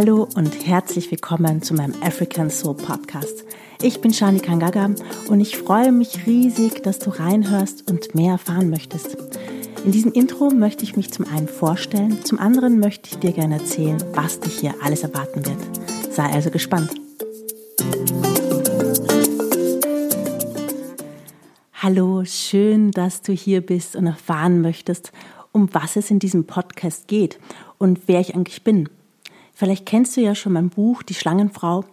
Hallo und herzlich willkommen zu meinem African Soul Podcast. Ich bin Shani Kangaga und ich freue mich riesig, dass du reinhörst und mehr erfahren möchtest. In diesem Intro möchte ich mich zum einen vorstellen, zum anderen möchte ich dir gerne erzählen, was dich hier alles erwarten wird. Sei also gespannt. Hallo, schön, dass du hier bist und erfahren möchtest, um was es in diesem Podcast geht und wer ich eigentlich bin. Vielleicht kennst du ja schon mein Buch Die Schlangenfrau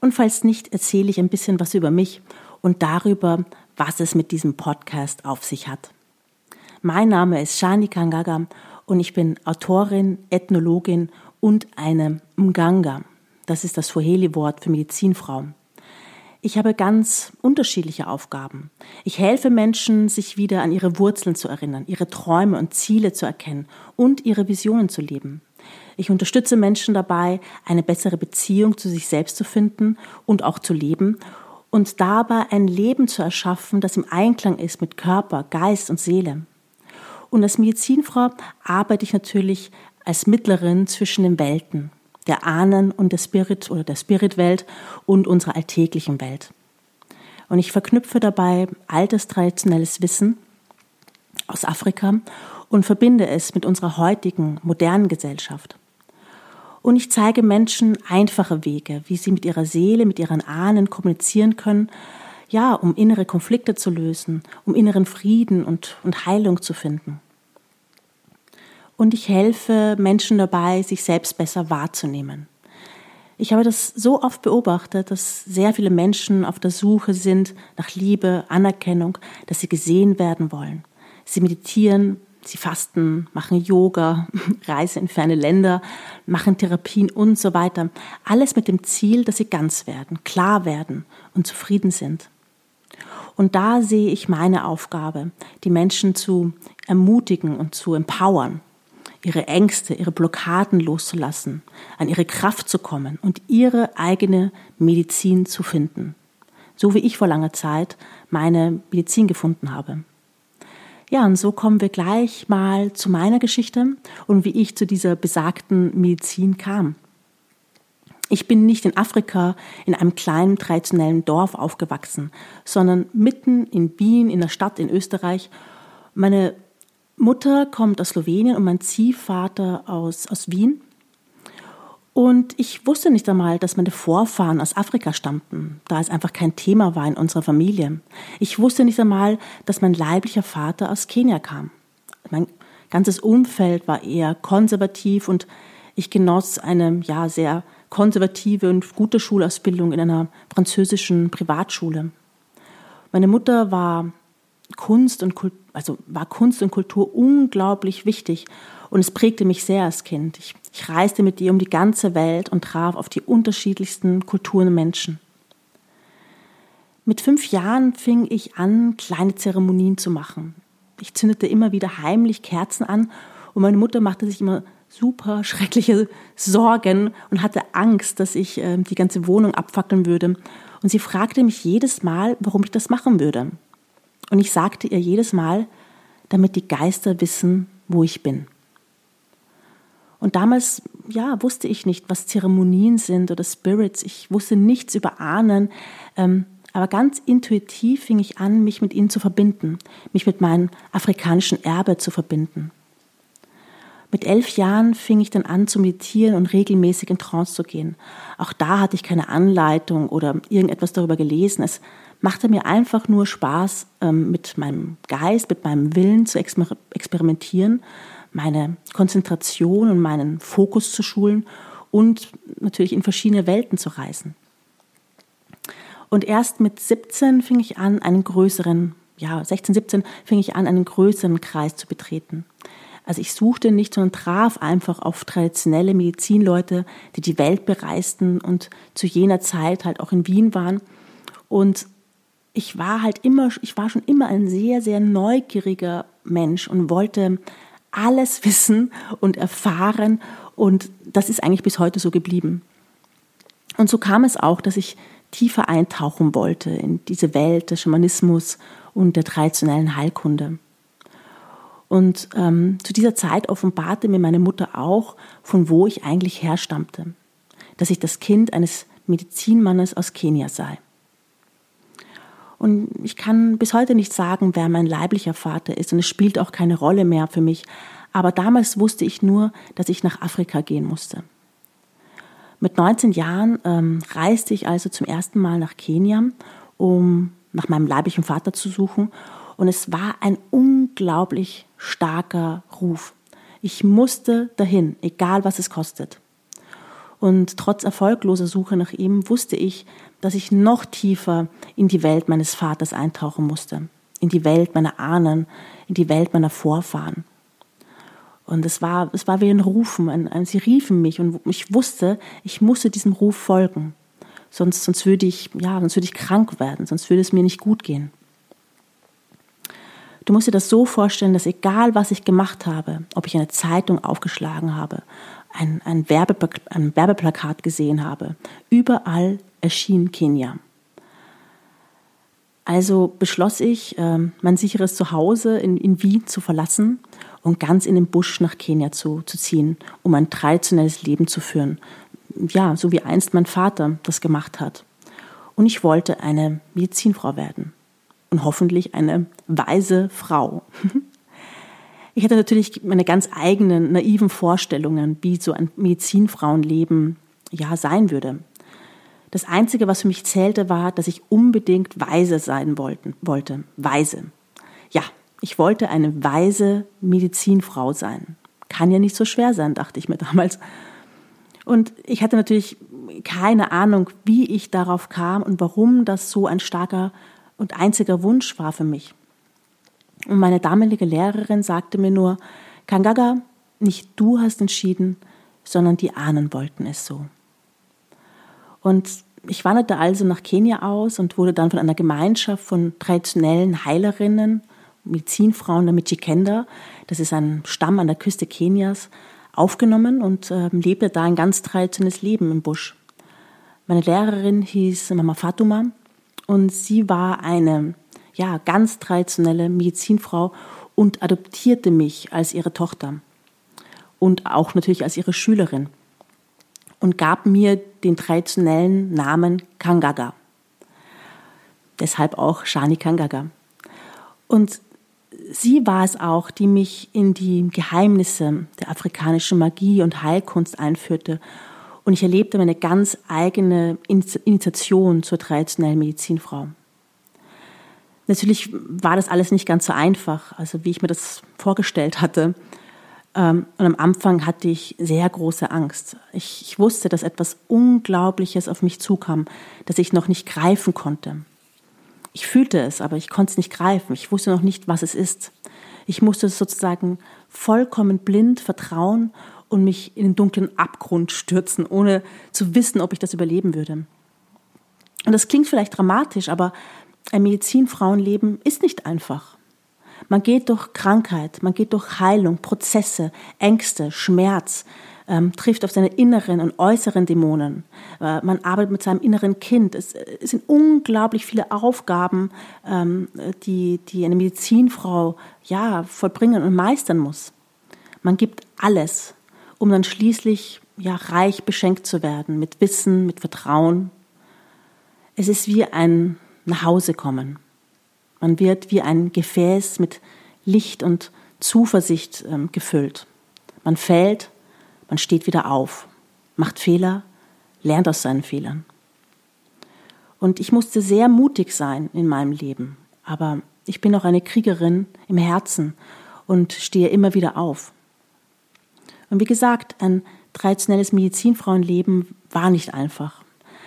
und falls nicht, erzähle ich ein bisschen was über mich und darüber, was es mit diesem Podcast auf sich hat. Mein Name ist Shani Kangaga und ich bin Autorin, Ethnologin und eine Mganga. Das ist das Swahili-Wort für Medizinfrau. Ich habe ganz unterschiedliche Aufgaben. Ich helfe Menschen, sich wieder an ihre Wurzeln zu erinnern, ihre Träume und Ziele zu erkennen und ihre Visionen zu leben. Ich unterstütze Menschen dabei, eine bessere Beziehung zu sich selbst zu finden und auch zu leben und dabei ein Leben zu erschaffen, das im Einklang ist mit Körper, Geist und Seele. Und als Medizinfrau arbeite ich natürlich als Mittlerin zwischen den Welten, der Ahnen und der Spirit oder der Spiritwelt und unserer alltäglichen Welt. Und ich verknüpfe dabei altes traditionelles Wissen aus Afrika und verbinde es mit unserer heutigen modernen Gesellschaft. Und ich zeige Menschen einfache Wege, wie sie mit ihrer Seele, mit ihren Ahnen kommunizieren können, ja, um innere Konflikte zu lösen, um inneren Frieden und, und Heilung zu finden. Und ich helfe Menschen dabei, sich selbst besser wahrzunehmen. Ich habe das so oft beobachtet, dass sehr viele Menschen auf der Suche sind nach Liebe, Anerkennung, dass sie gesehen werden wollen. Sie meditieren, Sie fasten, machen Yoga, reisen in ferne Länder, machen Therapien und so weiter. Alles mit dem Ziel, dass sie ganz werden, klar werden und zufrieden sind. Und da sehe ich meine Aufgabe, die Menschen zu ermutigen und zu empowern, ihre Ängste, ihre Blockaden loszulassen, an ihre Kraft zu kommen und ihre eigene Medizin zu finden. So wie ich vor langer Zeit meine Medizin gefunden habe. Ja, und so kommen wir gleich mal zu meiner Geschichte und wie ich zu dieser besagten Medizin kam. Ich bin nicht in Afrika in einem kleinen traditionellen Dorf aufgewachsen, sondern mitten in Wien, in der Stadt in Österreich. Meine Mutter kommt aus Slowenien und mein Ziehvater aus, aus Wien. Und ich wusste nicht einmal, dass meine Vorfahren aus Afrika stammten, da es einfach kein Thema war in unserer Familie. Ich wusste nicht einmal, dass mein leiblicher Vater aus Kenia kam. Mein ganzes Umfeld war eher konservativ und ich genoss eine ja sehr konservative und gute Schulausbildung in einer französischen Privatschule. Meine Mutter war Kunst und Kultur, also war Kunst und Kultur unglaublich wichtig und es prägte mich sehr als Kind. Ich, ich reiste mit ihr um die ganze Welt und traf auf die unterschiedlichsten Kulturen und Menschen. Mit fünf Jahren fing ich an, kleine Zeremonien zu machen. Ich zündete immer wieder heimlich Kerzen an und meine Mutter machte sich immer super schreckliche Sorgen und hatte Angst, dass ich äh, die ganze Wohnung abfackeln würde. Und sie fragte mich jedes Mal, warum ich das machen würde. Und ich sagte ihr jedes Mal, damit die Geister wissen, wo ich bin. Und damals, ja, wusste ich nicht, was Zeremonien sind oder Spirits. Ich wusste nichts über Ahnen. Ähm, aber ganz intuitiv fing ich an, mich mit ihnen zu verbinden, mich mit meinem afrikanischen Erbe zu verbinden. Mit elf Jahren fing ich dann an zu meditieren und regelmäßig in Trance zu gehen. Auch da hatte ich keine Anleitung oder irgendetwas darüber gelesen. Es machte mir einfach nur Spaß, ähm, mit meinem Geist, mit meinem Willen zu experimentieren meine Konzentration und meinen Fokus zu schulen und natürlich in verschiedene Welten zu reisen. Und erst mit 17 fing ich an, einen größeren, ja, 16, 17 fing ich an, einen größeren Kreis zu betreten. Also ich suchte nicht, sondern traf einfach auf traditionelle Medizinleute, die die Welt bereisten und zu jener Zeit halt auch in Wien waren. Und ich war halt immer, ich war schon immer ein sehr, sehr neugieriger Mensch und wollte alles wissen und erfahren und das ist eigentlich bis heute so geblieben. Und so kam es auch, dass ich tiefer eintauchen wollte in diese Welt des Schamanismus und der traditionellen Heilkunde. Und ähm, zu dieser Zeit offenbarte mir meine Mutter auch, von wo ich eigentlich herstammte. dass ich das Kind eines Medizinmannes aus Kenia sei. Und ich kann bis heute nicht sagen, wer mein leiblicher Vater ist und es spielt auch keine Rolle mehr für mich. Aber damals wusste ich nur, dass ich nach Afrika gehen musste. Mit 19 Jahren ähm, reiste ich also zum ersten Mal nach Kenia, um nach meinem leiblichen Vater zu suchen. Und es war ein unglaublich starker Ruf. Ich musste dahin, egal was es kostet. Und trotz erfolgloser Suche nach ihm wusste ich, dass ich noch tiefer in die Welt meines Vaters eintauchen musste, in die Welt meiner Ahnen, in die Welt meiner Vorfahren. Und es war, es war wie ein Rufen, ein, ein, sie riefen mich und ich wusste, ich musste diesem Ruf folgen. Sonst, sonst würde ich, ja, sonst würde ich krank werden, sonst würde es mir nicht gut gehen. Du musst dir das so vorstellen, dass egal was ich gemacht habe, ob ich eine Zeitung aufgeschlagen habe, ein, ein, Werbe, ein Werbeplakat gesehen habe, überall erschien Kenia. Also beschloss ich, ähm, mein sicheres Zuhause in, in Wien zu verlassen und ganz in den Busch nach Kenia zu, zu ziehen, um ein traditionelles Leben zu führen. Ja, so wie einst mein Vater das gemacht hat. Und ich wollte eine Medizinfrau werden. Und hoffentlich eine weise Frau. Ich hatte natürlich meine ganz eigenen naiven Vorstellungen, wie so ein Medizinfrauenleben ja sein würde. Das Einzige, was für mich zählte, war, dass ich unbedingt weise sein wollten, wollte. Weise. Ja, ich wollte eine weise Medizinfrau sein. Kann ja nicht so schwer sein, dachte ich mir damals. Und ich hatte natürlich keine Ahnung, wie ich darauf kam und warum das so ein starker und einziger Wunsch war für mich. Und meine damalige Lehrerin sagte mir nur, Kangaga, nicht du hast entschieden, sondern die Ahnen wollten es so. Und ich wanderte also nach Kenia aus und wurde dann von einer Gemeinschaft von traditionellen Heilerinnen, Medizinfrauen der Michikenda, das ist ein Stamm an der Küste Kenias, aufgenommen und äh, lebte da ein ganz traditionelles Leben im Busch. Meine Lehrerin hieß Mama Fatuma und sie war eine ja, ganz traditionelle Medizinfrau und adoptierte mich als ihre Tochter und auch natürlich als ihre Schülerin und gab mir den traditionellen Namen Kangaga. Deshalb auch Shani Kangaga. Und sie war es auch, die mich in die Geheimnisse der afrikanischen Magie und Heilkunst einführte. Und ich erlebte meine ganz eigene Initiation zur traditionellen Medizinfrau. Natürlich war das alles nicht ganz so einfach, also wie ich mir das vorgestellt hatte. Ähm, und am Anfang hatte ich sehr große Angst. Ich, ich wusste, dass etwas Unglaubliches auf mich zukam, das ich noch nicht greifen konnte. Ich fühlte es, aber ich konnte es nicht greifen. Ich wusste noch nicht, was es ist. Ich musste sozusagen vollkommen blind vertrauen und mich in den dunklen Abgrund stürzen, ohne zu wissen, ob ich das überleben würde. Und das klingt vielleicht dramatisch, aber ein Medizinfrauenleben ist nicht einfach. Man geht durch Krankheit, man geht durch Heilung, Prozesse, Ängste, Schmerz, ähm, trifft auf seine inneren und äußeren Dämonen. Äh, man arbeitet mit seinem inneren Kind. Es, es sind unglaublich viele Aufgaben, ähm, die, die eine Medizinfrau ja, vollbringen und meistern muss. Man gibt alles, um dann schließlich ja, reich beschenkt zu werden mit Wissen, mit Vertrauen. Es ist wie ein nach Hause kommen. Man wird wie ein Gefäß mit Licht und Zuversicht ähm, gefüllt. Man fällt, man steht wieder auf, macht Fehler, lernt aus seinen Fehlern. Und ich musste sehr mutig sein in meinem Leben, aber ich bin auch eine Kriegerin im Herzen und stehe immer wieder auf. Und wie gesagt, ein traditionelles Medizinfrauenleben war nicht einfach.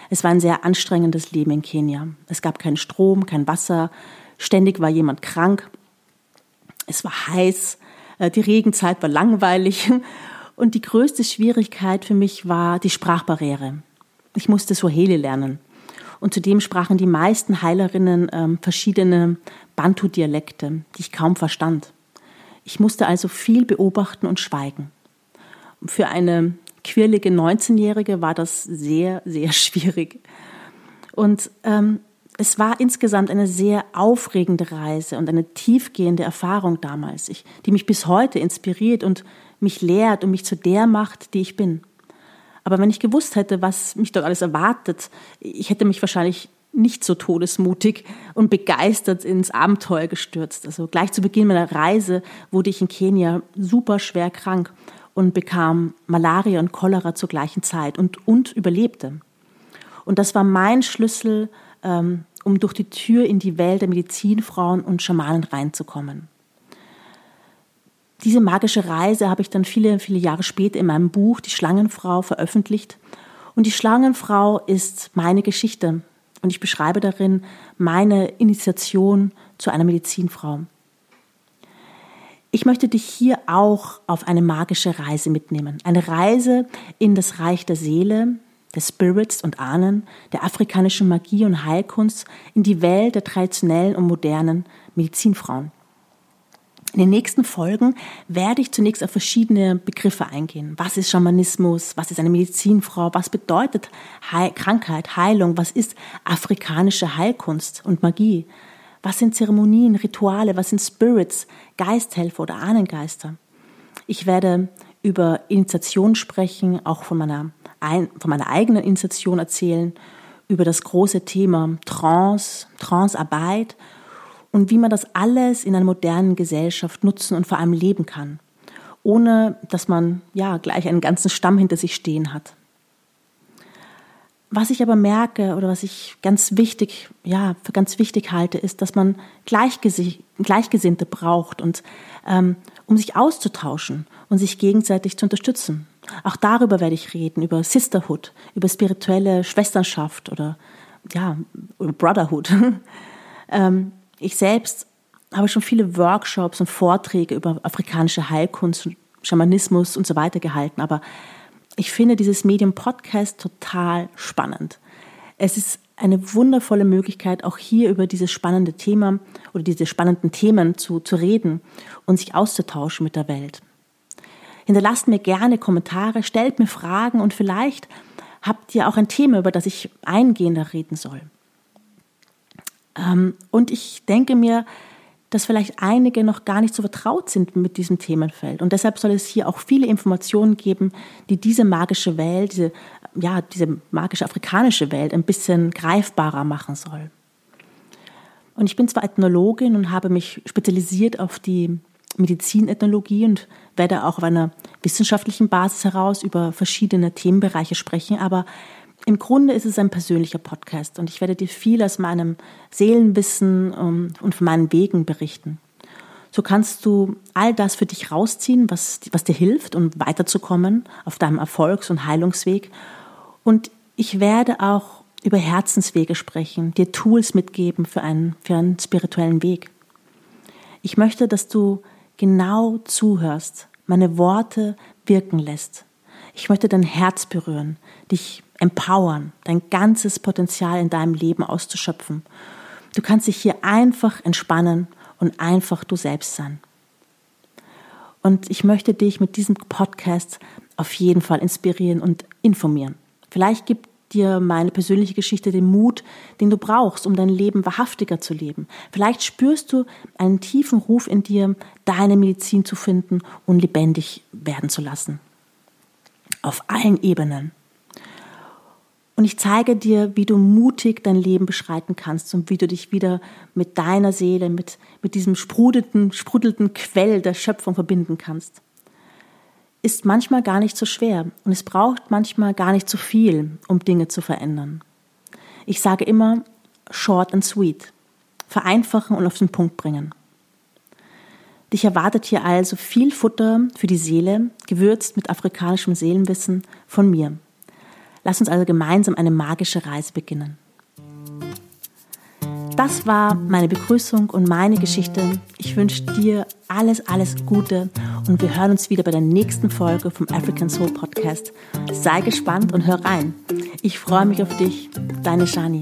Es war ein sehr anstrengendes Leben in Kenia. Es gab keinen Strom, kein Wasser, ständig war jemand krank. Es war heiß, äh, die Regenzeit war langweilig und die größte Schwierigkeit für mich war die Sprachbarriere. Ich musste Swahili lernen. Und zudem sprachen die meisten Heilerinnen ähm, verschiedene Bantu-Dialekte, die ich kaum verstand. Ich musste also viel beobachten und schweigen. Für eine quirlige 19-Jährige war das sehr, sehr schwierig. Und ähm, es war insgesamt eine sehr aufregende Reise und eine tiefgehende Erfahrung damals, ich, die mich bis heute inspiriert und mich lehrt und mich zu der macht, die ich bin. Aber wenn ich gewusst hätte, was mich dort alles erwartet, ich hätte mich wahrscheinlich nicht so todesmutig und begeistert ins Abenteuer gestürzt. Also gleich zu Beginn meiner Reise wurde ich in Kenia super schwer krank und bekam Malaria und Cholera zur gleichen Zeit und, und überlebte. Und das war mein Schlüssel, ähm, um durch die Tür in die Welt der Medizinfrauen und Schamanen reinzukommen. Diese magische Reise habe ich dann viele, viele Jahre später in meinem Buch Die Schlangenfrau veröffentlicht. Und die Schlangenfrau ist meine Geschichte. Und ich beschreibe darin meine Initiation zu einer Medizinfrau. Ich möchte dich hier auch auf eine magische Reise mitnehmen. Eine Reise in das Reich der Seele, des Spirits und Ahnen, der afrikanischen Magie und Heilkunst, in die Welt der traditionellen und modernen Medizinfrauen. In den nächsten Folgen werde ich zunächst auf verschiedene Begriffe eingehen. Was ist Schamanismus? Was ist eine Medizinfrau? Was bedeutet Heil Krankheit, Heilung? Was ist afrikanische Heilkunst und Magie? Was sind Zeremonien, Rituale? Was sind Spirits, Geisthelfer oder Ahnengeister? Ich werde über Initiation sprechen, auch von meiner, von meiner eigenen Initiation erzählen, über das große Thema Trance, Trancearbeit und wie man das alles in einer modernen Gesellschaft nutzen und vor allem leben kann, ohne dass man ja gleich einen ganzen Stamm hinter sich stehen hat. Was ich aber merke oder was ich ganz wichtig, ja, für ganz wichtig halte, ist, dass man Gleichgesinnte braucht und ähm, um sich auszutauschen und sich gegenseitig zu unterstützen. Auch darüber werde ich reden, über Sisterhood, über spirituelle Schwesternschaft oder ja, Brotherhood. ähm, ich selbst habe schon viele Workshops und Vorträge über afrikanische Heilkunst, Schamanismus und so weiter gehalten, aber ich finde dieses Medium Podcast total spannend. Es ist eine wundervolle Möglichkeit, auch hier über dieses spannende Thema oder diese spannenden Themen zu, zu reden und sich auszutauschen mit der Welt. Hinterlasst mir gerne Kommentare, stellt mir Fragen und vielleicht habt ihr auch ein Thema, über das ich eingehender reden soll. Ähm, und ich denke mir, dass vielleicht einige noch gar nicht so vertraut sind mit diesem Themenfeld. Und deshalb soll es hier auch viele Informationen geben, die diese magische Welt, diese, ja, diese magische afrikanische Welt ein bisschen greifbarer machen soll. Und ich bin zwar Ethnologin und habe mich spezialisiert auf die Medizinethnologie und werde auch auf einer wissenschaftlichen Basis heraus über verschiedene Themenbereiche sprechen, aber im Grunde ist es ein persönlicher Podcast und ich werde dir viel aus meinem Seelenwissen ähm, und von meinen Wegen berichten. So kannst du all das für dich rausziehen, was, was dir hilft, um weiterzukommen auf deinem Erfolgs- und Heilungsweg. Und ich werde auch über Herzenswege sprechen, dir Tools mitgeben für einen, für einen spirituellen Weg. Ich möchte, dass du genau zuhörst, meine Worte wirken lässt. Ich möchte dein Herz berühren, dich empowern, dein ganzes Potenzial in deinem Leben auszuschöpfen. Du kannst dich hier einfach entspannen und einfach du selbst sein. Und ich möchte dich mit diesem Podcast auf jeden Fall inspirieren und informieren. Vielleicht gibt dir meine persönliche Geschichte den Mut, den du brauchst, um dein Leben wahrhaftiger zu leben. Vielleicht spürst du einen tiefen Ruf in dir, deine Medizin zu finden und lebendig werden zu lassen. Auf allen Ebenen. Und ich zeige dir, wie du mutig dein Leben beschreiten kannst und wie du dich wieder mit deiner Seele, mit, mit diesem sprudelnden, sprudelnden Quell der Schöpfung verbinden kannst. Ist manchmal gar nicht so schwer und es braucht manchmal gar nicht so viel, um Dinge zu verändern. Ich sage immer short and sweet. Vereinfachen und auf den Punkt bringen. Dich erwartet hier also viel Futter für die Seele, gewürzt mit afrikanischem Seelenwissen von mir. Lass uns also gemeinsam eine magische Reise beginnen. Das war meine Begrüßung und meine Geschichte. Ich wünsche dir alles, alles Gute und wir hören uns wieder bei der nächsten Folge vom African Soul Podcast. Sei gespannt und hör rein. Ich freue mich auf dich, deine Shani.